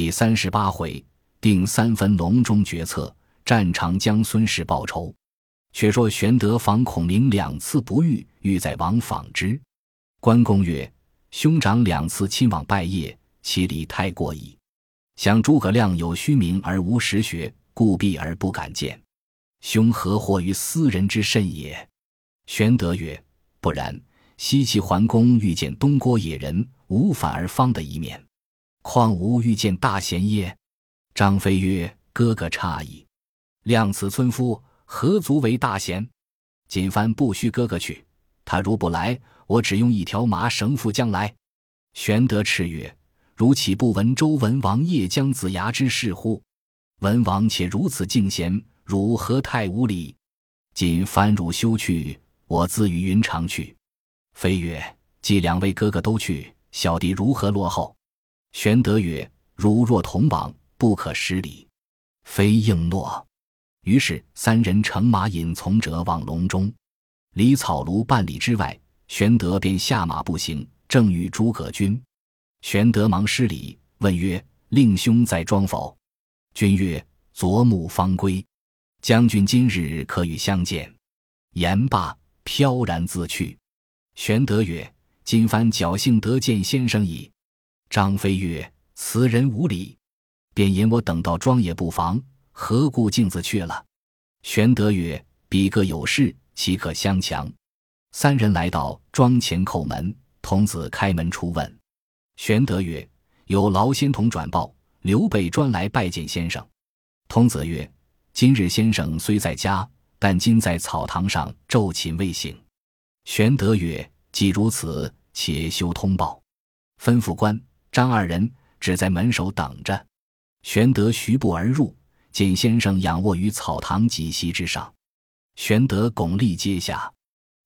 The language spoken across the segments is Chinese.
第三十八回，定三分隆中决策，战长江孙氏报仇。却说玄德访孔明两次不遇，欲在王访之。关公曰：“兄长两次亲往拜谒，其礼太过矣。想诸葛亮有虚名而无实学，故避而不敢见。兄何惑于斯人之甚也？”玄德曰：“不然。西岐桓公遇见东郭野人，无反而方的一面，况吾遇见大贤耶？”张飞曰：“哥哥差矣。量此村夫，何足为大贤？锦帆不须哥哥去，他如不来。”我只用一条麻绳缚将来。玄德叱曰：“如岂不闻周文王夜将子牙之事乎？文王且如此敬贤，汝何太无礼？今番汝休去，我自与云长去。”飞曰：“既两位哥哥都去，小弟如何落后？”玄德曰：“汝若同往，不可失礼。”非应诺。于是三人乘马引从者往隆中，离草庐半里之外。玄德便下马步行，正与诸葛均。玄德忙施礼，问曰：“令兄在庄否？”君曰：“昨暮方归。”将军今日可与相见？言罢，飘然自去。玄德曰：“今番侥幸得见先生矣。”张飞曰：“此人无礼，便引我等到庄也不妨，何故径自去了？”玄德曰：“彼各有事，岂可相强？”三人来到庄前叩门，童子开门出问。玄德曰：“有劳仙童转报，刘备专来拜见先生。”童子曰：“今日先生虽在家，但今在草堂上昼寝未醒。”玄德曰：“既如此，且休通报，吩咐官张二人只在门首等着。”玄德徐步而入，见先生仰卧于草堂几席之上。玄德拱立阶下。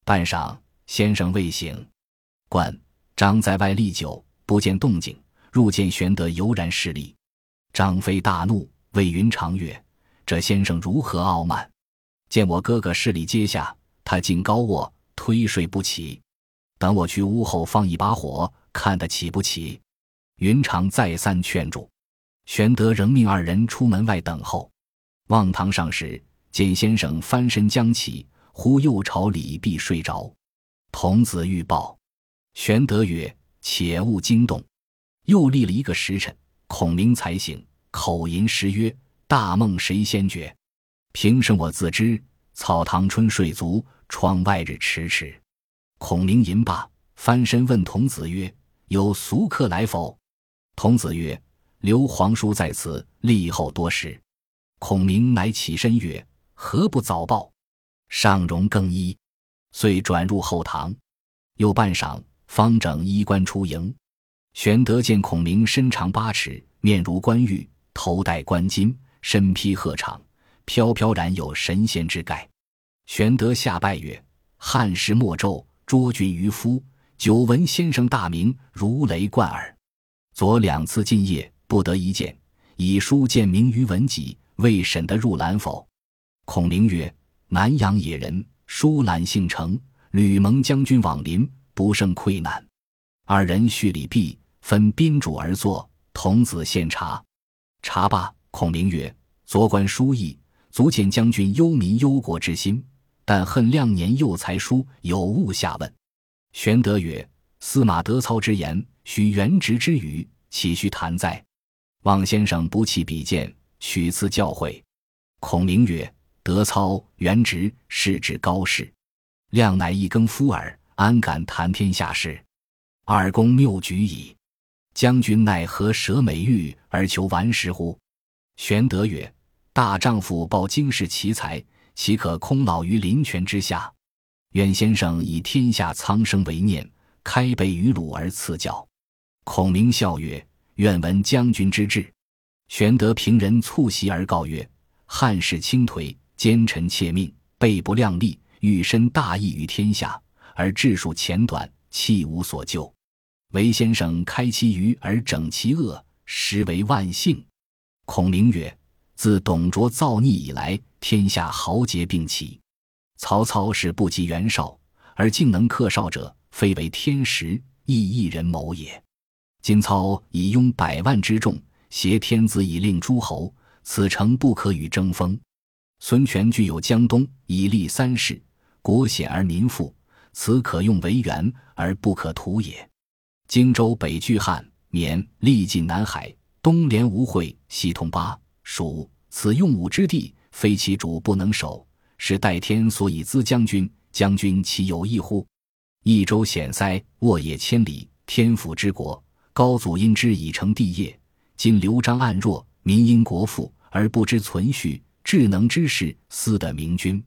半晌，先生未醒，关张在外立久，不见动静，入见玄德悠然侍立。张飞大怒，谓云长曰：“这先生如何傲慢？见我哥哥侍立阶下，他竟高卧推睡不起。等我去屋后放一把火，看他起不起。”云长再三劝住，玄德仍命二人出门外等候。望堂上时，见先生翻身将起。忽又朝李泌睡着，童子欲报，玄德曰：“且勿惊动。”又立了一个时辰，孔明才醒，口吟诗曰：“大梦谁先觉？平生我自知，草堂春睡足，窗外日迟迟。”孔明吟罢，翻身问童子曰：“有俗客来否？”童子曰：“刘皇叔在此，立后多时。”孔明乃起身曰：“何不早报？”上容更衣，遂转入后堂。又半晌，方整衣冠出迎。玄德见孔明身长八尺，面如冠玉，头戴冠巾，身披鹤氅，飘飘然有神仙之概。玄德下拜曰：“汉时末胄，卓君渔夫，久闻先生大名，如雷贯耳。昨两次进谒，不得一见，以书荐名于文己，未审得入览否？”孔明曰。南阳野人，疏懒姓程，吕蒙将军往临，不胜愧难。二人叙礼毕，分宾主而坐。童子献茶，茶罢，孔明曰：“昨观书意，足见将军忧民忧国之心，但恨亮年幼才疏，有误下问。”玄德曰：“司马德操之言，须原直之语，岂须谈哉？望先生不弃笔见，取次教诲。”孔明曰。德操原直，是指高士，亮乃一耕夫耳，安敢谈天下事？二公谬举矣。将军奈何舍美玉而求顽石乎？玄德曰：“大丈夫抱经世奇才，岂可空老于林泉之下？愿先生以天下苍生为念，开北于鲁而赐教。”孔明笑曰：“愿闻将军之志。”玄德平人促席而告曰：“汉室倾颓。”奸臣窃命，背不量力，欲伸大义于天下，而智术浅短，弃无所救。唯先生开其愚而整其恶，实为万幸。孔明曰：“自董卓造逆以来，天下豪杰并起。曹操是不及袁绍，而竟能克绍者，非为天时，亦一人谋也。今操以拥百万之众，挟天子以令诸侯，此诚不可与争锋。孙权具有江东，以立三世，国险而民富，此可用为援而不可图也。荆州北据汉、绵，历尽南海，东连吴会，西通巴蜀，此用武之地，非其主不能守，是代天所以资将军。将军岂有异乎？益州险塞，沃野千里，天府之国。高祖因之以成帝业。今刘璋暗弱，民因国富而不知存续，智能之士私得明君。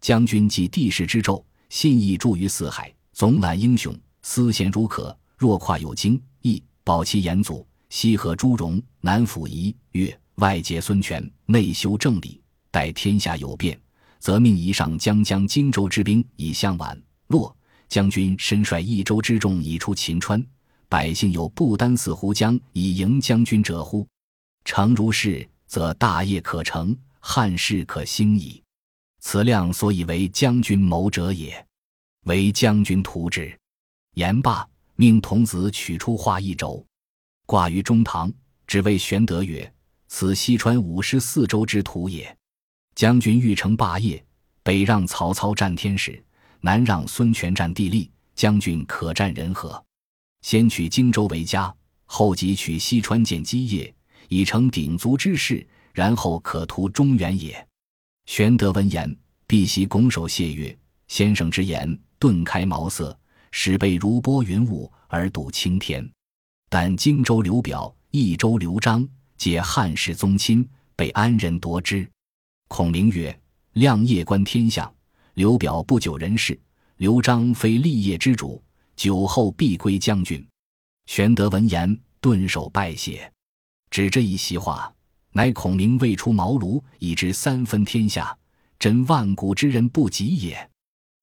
将军继帝室之胄，信义著于四海，总揽英雄，思贤如渴。若跨有京、益，保其严祖，西和朱荣，南抚夷越，外结孙权，内修正理，待天下有变，则命以上将将荆州之兵以相挽。洛将军身率益州之众以出秦川，百姓有不单死湖江以迎将军者乎？诚如是，则大业可成，汉室可兴矣。此亮所以为将军谋者也。为将军图之。言罢。命童子取出画一轴，挂于中堂，只为玄德曰：“此西川五十四州之图也。将军欲成霸业，北让曹操占天时，南让孙权占地利，将军可占人和？先取荆州为家，后即取西川建基业，以成鼎足之势，然后可图中原也。”玄德闻言，必席拱手谢曰：“先生之言，顿开茅塞。”使备如拨云雾而睹青天，但荆州刘表、益州刘璋皆汉室宗亲，被安人夺之。孔明曰：“亮夜观天象，刘表不久人事，刘璋非立业之主，久后必归将军。”玄德闻言，顿首拜谢。指这一席话，乃孔明未出茅庐，已知三分天下，真万古之人不及也。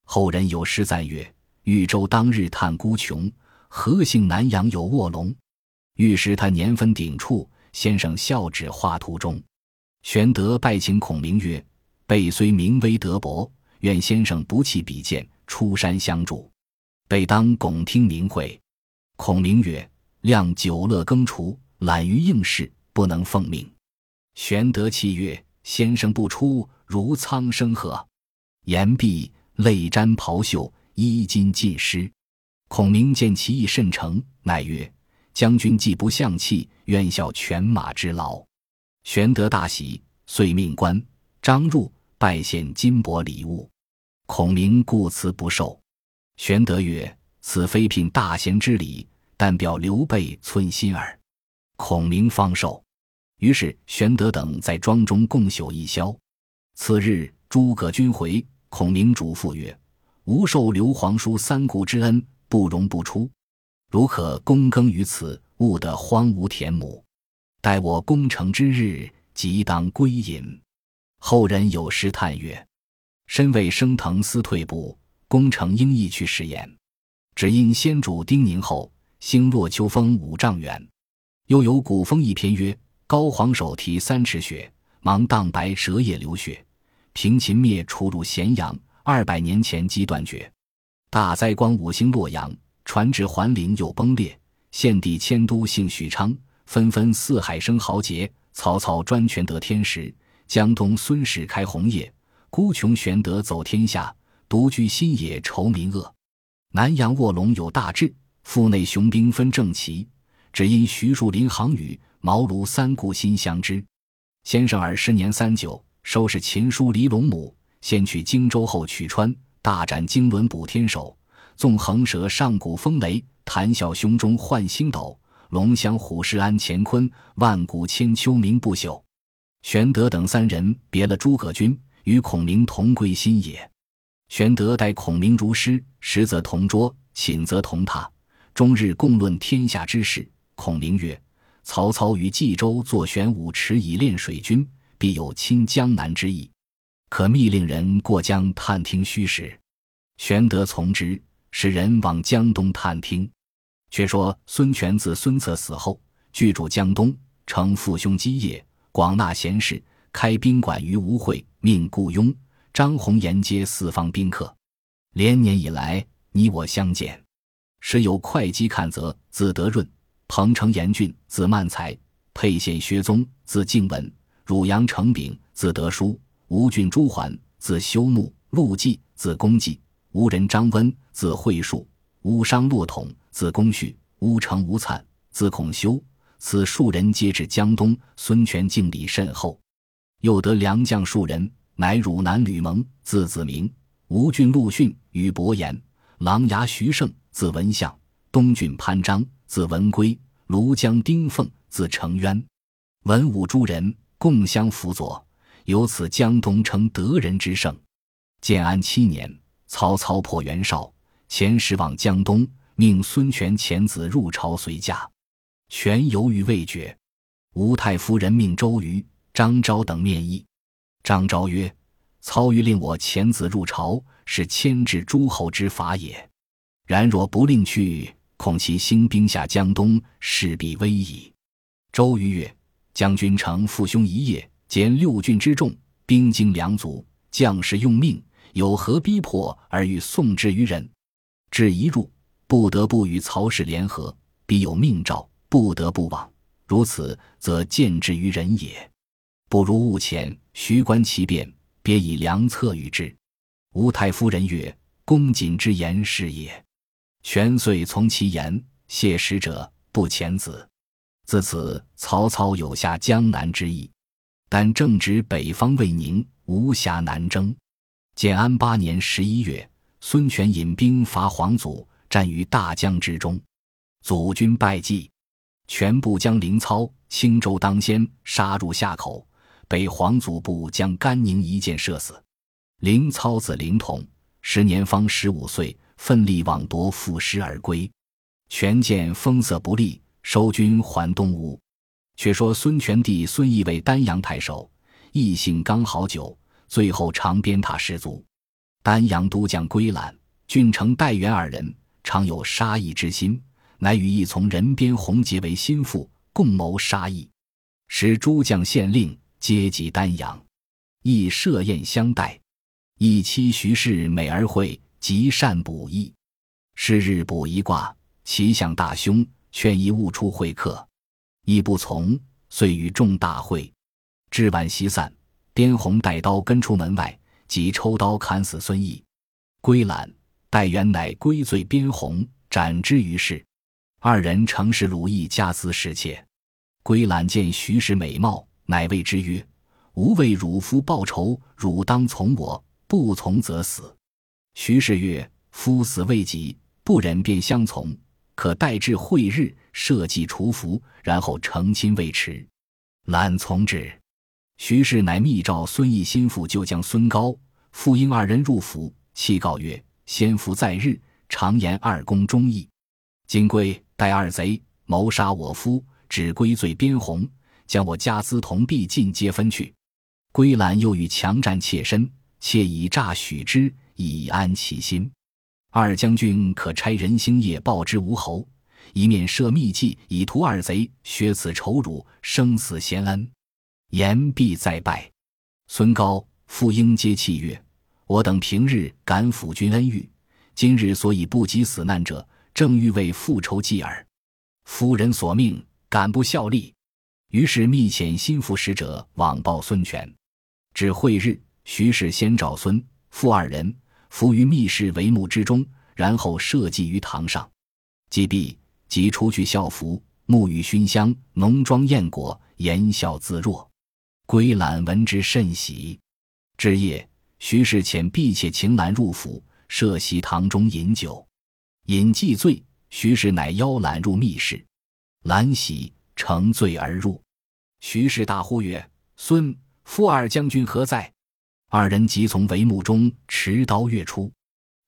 后人有诗赞曰。豫州当日叹孤穷，何幸南阳有卧龙？御史他年分鼎处，先生笑指画图中。玄德拜请孔明曰：“备虽名微德薄，愿先生不弃笔剑，出山相助。备当拱听明会。”孔明曰：“亮久乐耕锄，懒于应试，不能奉命。”玄德泣曰：“先生不出，如苍生何？”言毕，泪沾袍袖。衣襟尽湿，孔明见其意甚诚，乃曰：“将军既不相弃，愿效犬马之劳。”玄德大喜，遂命官张入拜献金帛礼物。孔明故辞不受。玄德曰：“此非聘大贤之礼，但表刘备寸心耳。”孔明方受。于是玄德等在庄中共宿一宵。次日，诸葛均回，孔明嘱咐曰。吾受刘皇叔三顾之恩，不容不出。如可躬耕于此，勿得荒芜田亩。待我攻城之日，即当归隐。后人有诗叹曰：“身为升腾思退步，功成应意去时言。只因先主叮咛后，星落秋风五丈远。”又有古风一篇曰：“高皇手提三尺雪，芒荡白蛇也流血。平秦灭楚入咸阳。”二百年前即断绝，大灾光五星洛阳，传至桓陵又崩裂。献帝迁都姓许昌，纷纷四海生豪杰。曹操专权得天时，江东孙氏开红业，孤穷玄德走天下，独居新野愁民恶。南阳卧龙有大志，腹内雄兵分正齐，只因徐庶临行语，茅庐三顾心相知。先生儿时年三九，收拾秦书离龙母。先取荆州，后取川，大展经纶补天手，纵横蛇上古风雷，谈笑胸中换星斗，龙翔虎视安乾坤，万古千秋名不朽。玄德等三人别了诸葛均，与孔明同归新野。玄德待孔明如师，食则同桌，寝则同榻，终日共论天下之事。孔明曰：“曹操于冀州作玄武池以练水军，必有侵江南之意。”可密令人过江探听虚实，玄德从之，使人往江东探听。却说孙权自孙策死后，居住江东，承父兄基业，广纳贤士，开宾馆于吴会，命雇佣、张宏沿接四方宾客。连年以来，你我相见，时有会稽看则，字德润；彭城严峻，字曼才；沛县薛宗，字敬文，汝阳城炳，字德叔；吴郡朱桓，字修穆；陆绩，字公绩；吴人张温，字惠树；乌商骆统，字公绪；乌城吴粲，字孔修。此数人皆至江东，孙权敬礼甚厚。又得良将数人，乃汝南吕蒙，字子明；吴郡陆逊与伯言；琅琊徐盛，字文相；东郡潘璋，字文圭；庐江丁奉，字承渊。文武诸人共相辅佐，由此江东称得人之盛。建安七年，曹操破袁绍，遣使往江东，命孙权遣子入朝随驾。权由于未决，吴太夫人命周瑜、张昭等面议。张昭曰：“操欲令我遣子入朝，是牵制诸侯之法也。然若不令去，恐其兴兵下江东，势必危矣。”周瑜曰：“将军乘父兄一夜，兼六郡之众，兵精粮足，将士用命，有何逼迫而欲送之于人？至一入，不得不与曹氏联合，必有命诏。”不得不往，如此则见之于人也。不如勿遣，徐观其变，别以良策与之。吴太夫人曰：“公瑾之言是也。”权遂从其言，谢使者，不遣子。自此，曹操有下江南之意，但正值北方未宁，无暇南征。建安八年十一月，孙权引兵伐黄祖，战于大江之中，祖军败绩。全部将凌操、青州当先杀入夏口，被黄祖部将甘宁一箭射死。凌操子凌统时年方十五岁，奋力往夺，负师而归。权见风色不利，收军还东吴。却说孙权弟孙义为丹阳太守，异性刚好久，最后常鞭挞士卒。丹阳都将归览、郡城戴元二人常有杀意之心。乃与义从人边洪结为心腹，共谋杀义，使诸将县令皆集丹阳，义设宴相待。义妻徐氏美而会，极善卜义。是日卜一卦，其象大凶，劝一勿出会客。义不从，遂与众大会。至晚席散，边洪带刀跟出门外，即抽刀砍死孙义。归览戴元乃归罪边洪，斩之于市。二人诚是鲁义家私侍妾，归览见徐氏美貌，乃谓之曰：“吾为汝夫报仇，汝当从我；不从则死。”徐氏曰：“夫死未及，不忍便相从，可待至会日，设计除服，然后成亲未迟。”览从之。徐氏乃密召孙义心腹旧将孙高、傅婴二人入府，启告曰：“先父在日，常言二公忠义。今归。”待二贼谋杀我夫，只归罪边洪，将我家资铜币尽皆分去。归兰又欲强占妾身，妾以诈许之，以安其心。二将军可差人星夜报之吴侯，一面设密计以图二贼，削此仇辱，生死贤恩。言必再拜。孙高、傅婴皆泣曰：“我等平日敢抚君恩遇，今日所以不及死难者。”正欲为复仇继耳，夫人所命，敢不效力？于是密遣心腹使者往报孙权。至会日，徐氏先召孙傅二人伏于密室帷幕之中，然后设祭于堂上。祭毕，即出去校服，沐浴熏香，浓妆艳裹，言笑自若。归览闻之甚喜。至夜，徐氏遣婢妾请览入府，设席堂中饮酒。饮既醉，徐氏乃邀揽入密室，揽喜乘醉而入。徐氏大呼曰：“孙傅二将军何在？”二人即从帷幕中持刀跃出，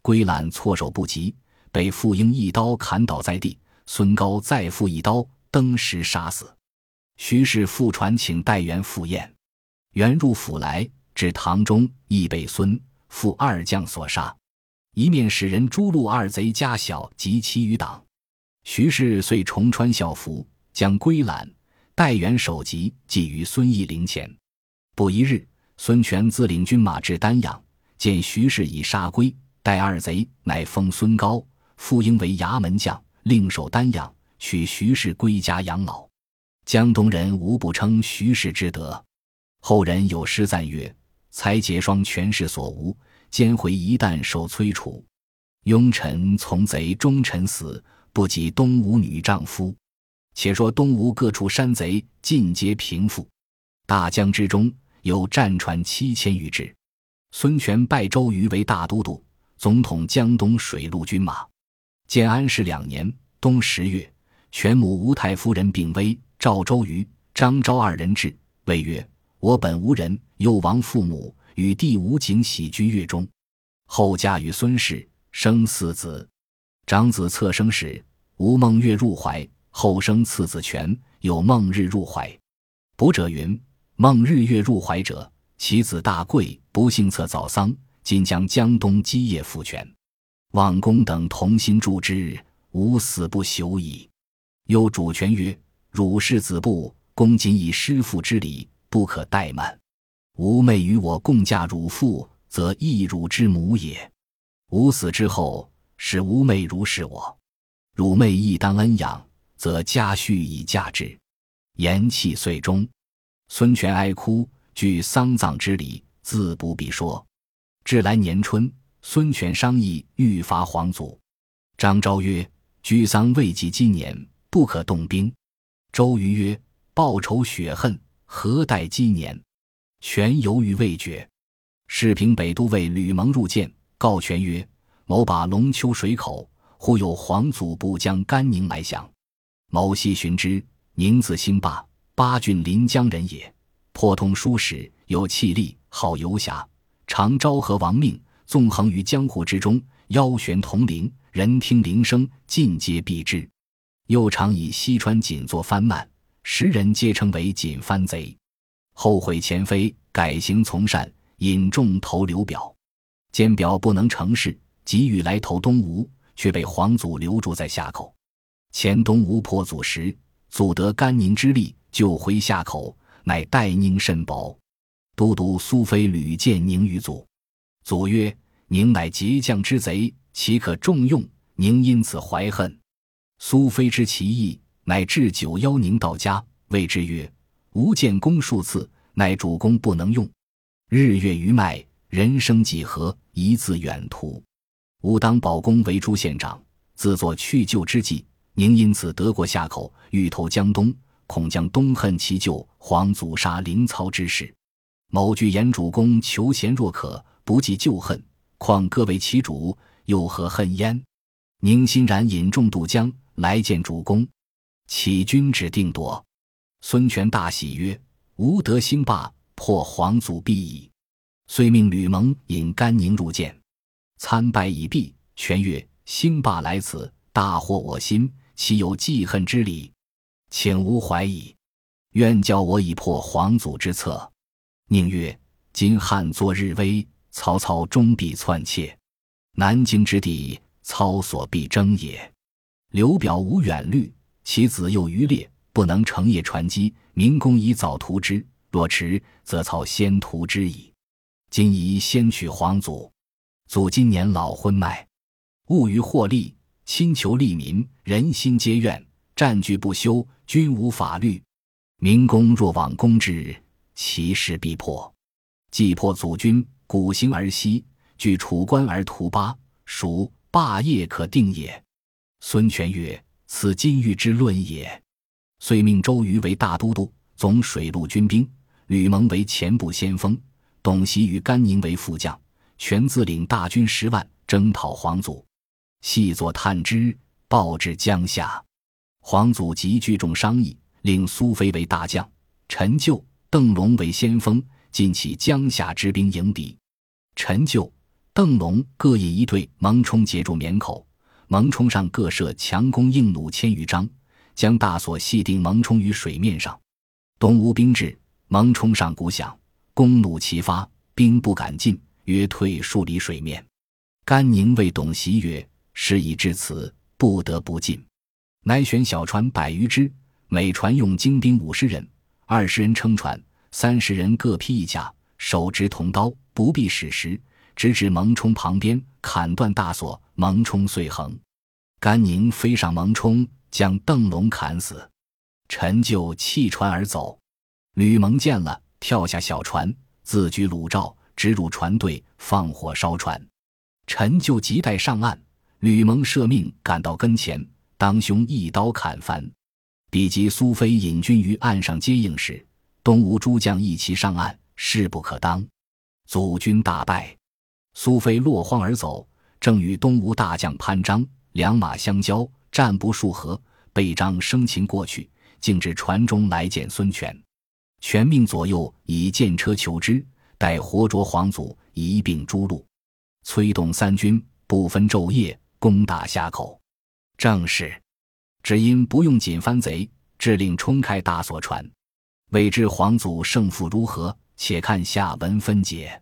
归揽措手不及，被傅婴一刀砍倒在地。孙高再复一刀登时杀死。徐氏复传请代元赴宴，元入府来，至堂中亦被孙傅二将所杀。一面使人诛戮二贼家小及其余党，徐氏遂重穿校服，将归览、戴元首级寄于孙义灵前。不一日，孙权自领军马至丹阳，见徐氏已杀归、戴二贼，乃封孙高、傅婴为衙门将，另守丹阳，取徐氏归家养老。江东人无不称徐氏之德。后人有诗赞曰：“才结双权势所无，奸回一旦受摧除。庸臣从贼，忠臣死，不及东吴女丈夫。”且说东吴各处山贼尽皆平复，大江之中有战船七千余只。孙权拜周瑜为大都督，总统江东水陆军马。建安十两年冬十月，权母吴太夫人病危，召周瑜、张昭二人至，谓曰：“我本无人，又亡父母，与弟吴景喜居越中。后嫁与孙氏，生四子。长子侧生时，吴孟月入怀。”后生次子权，有孟日入怀。卜者云：孟日月入怀者，其子大贵，不幸策早丧，今将江东基业复权。望公等同心助之，吾死不朽矣。又主权曰：汝是子布，公仅以师父之礼，不可怠慢。吾妹与我共嫁汝父，则亦汝之母也。吾死之后，使吾妹如是我，汝妹亦当恩养。则家婿以嫁之，言气遂终。孙权哀哭，具丧葬之礼，自不必说。至来年春，孙权商议欲伐皇祖。张昭曰：“居丧未及今年，不可动兵。”周瑜曰：“报仇雪恨，何待今年？”权犹豫未决。士平北都尉吕蒙入见，告权曰：“某把龙丘水口，忽有黄祖部将甘宁来降。”某细寻之，宁字兴霸，八郡临江人也。颇通书史，有气力，好游侠，常昭和亡命，纵横于江湖之中，腰悬铜铃，人听铃声，尽皆避之。又常以西川锦作藩慢，时人皆称为锦帆贼。后悔前非，改行从善，引众投刘表，见表不能成事，急欲来投东吴，却被黄祖留住在夏口。前东吴破祖时，祖得甘宁之力，救回夏口，乃待宁甚薄。都督苏飞屡见宁于祖，祖曰：“宁乃结将之贼，岂可重用？”宁因此怀恨。苏飞知其意，乃置九邀宁到家，谓之曰：“吾见公数次，乃主公不能用。日月余迈，人生几何？一字远图。吾当保公为诸县长，自作去旧之计。”宁因此得过下口，欲投江东，恐将东恨其舅黄祖杀临操之事。某惧言主公求贤若渴，不计旧恨，况各为其主，又何恨焉？宁欣然引众渡江，来见主公，启君旨定夺。孙权大喜曰：“吾得兴霸，破黄祖必矣。”遂命吕蒙引甘宁入见，参拜已毕。权曰：“兴霸来此，大获我心。”岂有记恨之理？请无怀疑，愿教我以破皇祖之策。宁曰：今汉作日危，曹操终必篡窃。南京之地，操所必争也。刘表无远虑，其子又愚劣，不能成业传机。明公以早图之，若迟，则操先图之矣。今宜先取皇祖。祖今年老昏迈，务于获利。亲求利民，人心皆怨；占据不休，君无法律。明公若往攻之，其势必破。既破祖君，古行而西，据楚关而图巴，蜀霸业可定也。孙权曰：“此金玉之论也。”遂命周瑜为大都督，总水陆军兵；吕蒙为前部先锋，董袭与甘宁为副将，全自领大军十万，征讨黄祖。细作探知，报至江夏。黄祖即聚众商议，令苏飞为大将，陈就、邓龙为先锋，尽起江夏之兵迎敌。陈就、邓龙各引一队，蒙冲截住绵口，蒙冲上各设强弓硬弩千余张，将大锁系定蒙冲于水面上。东吴兵至，蒙冲上鼓响，弓弩齐发，兵不敢进，约退数里水面。甘宁谓董袭曰。事已至此，不得不进。乃选小船百余只，每船用精兵五十人，二十人撑船，三十人各披一甲，手执铜刀，不必使时，直至蒙冲旁边，砍断大锁，蒙冲遂横。甘宁飞上蒙冲，将邓龙砍死。陈就弃船而走。吕蒙见了，跳下小船，自举鲁罩，直入船队，放火烧船。陈就急待上岸，吕蒙舍命赶到跟前，当胸一刀砍翻。比及苏飞引军于岸上接应时，东吴诸将一齐上岸，势不可当，祖军大败。苏飞落荒而走，正与东吴大将潘璋两马相交，战不数合，被张生擒过去，竟至船中来见孙权。权命左右以剑车求之，待活捉皇祖，一并诛戮。催动三军，不分昼夜，攻打峡口。正是。只因不用锦帆贼，致令冲开大锁船。未知皇祖胜负如何？且看下文分解。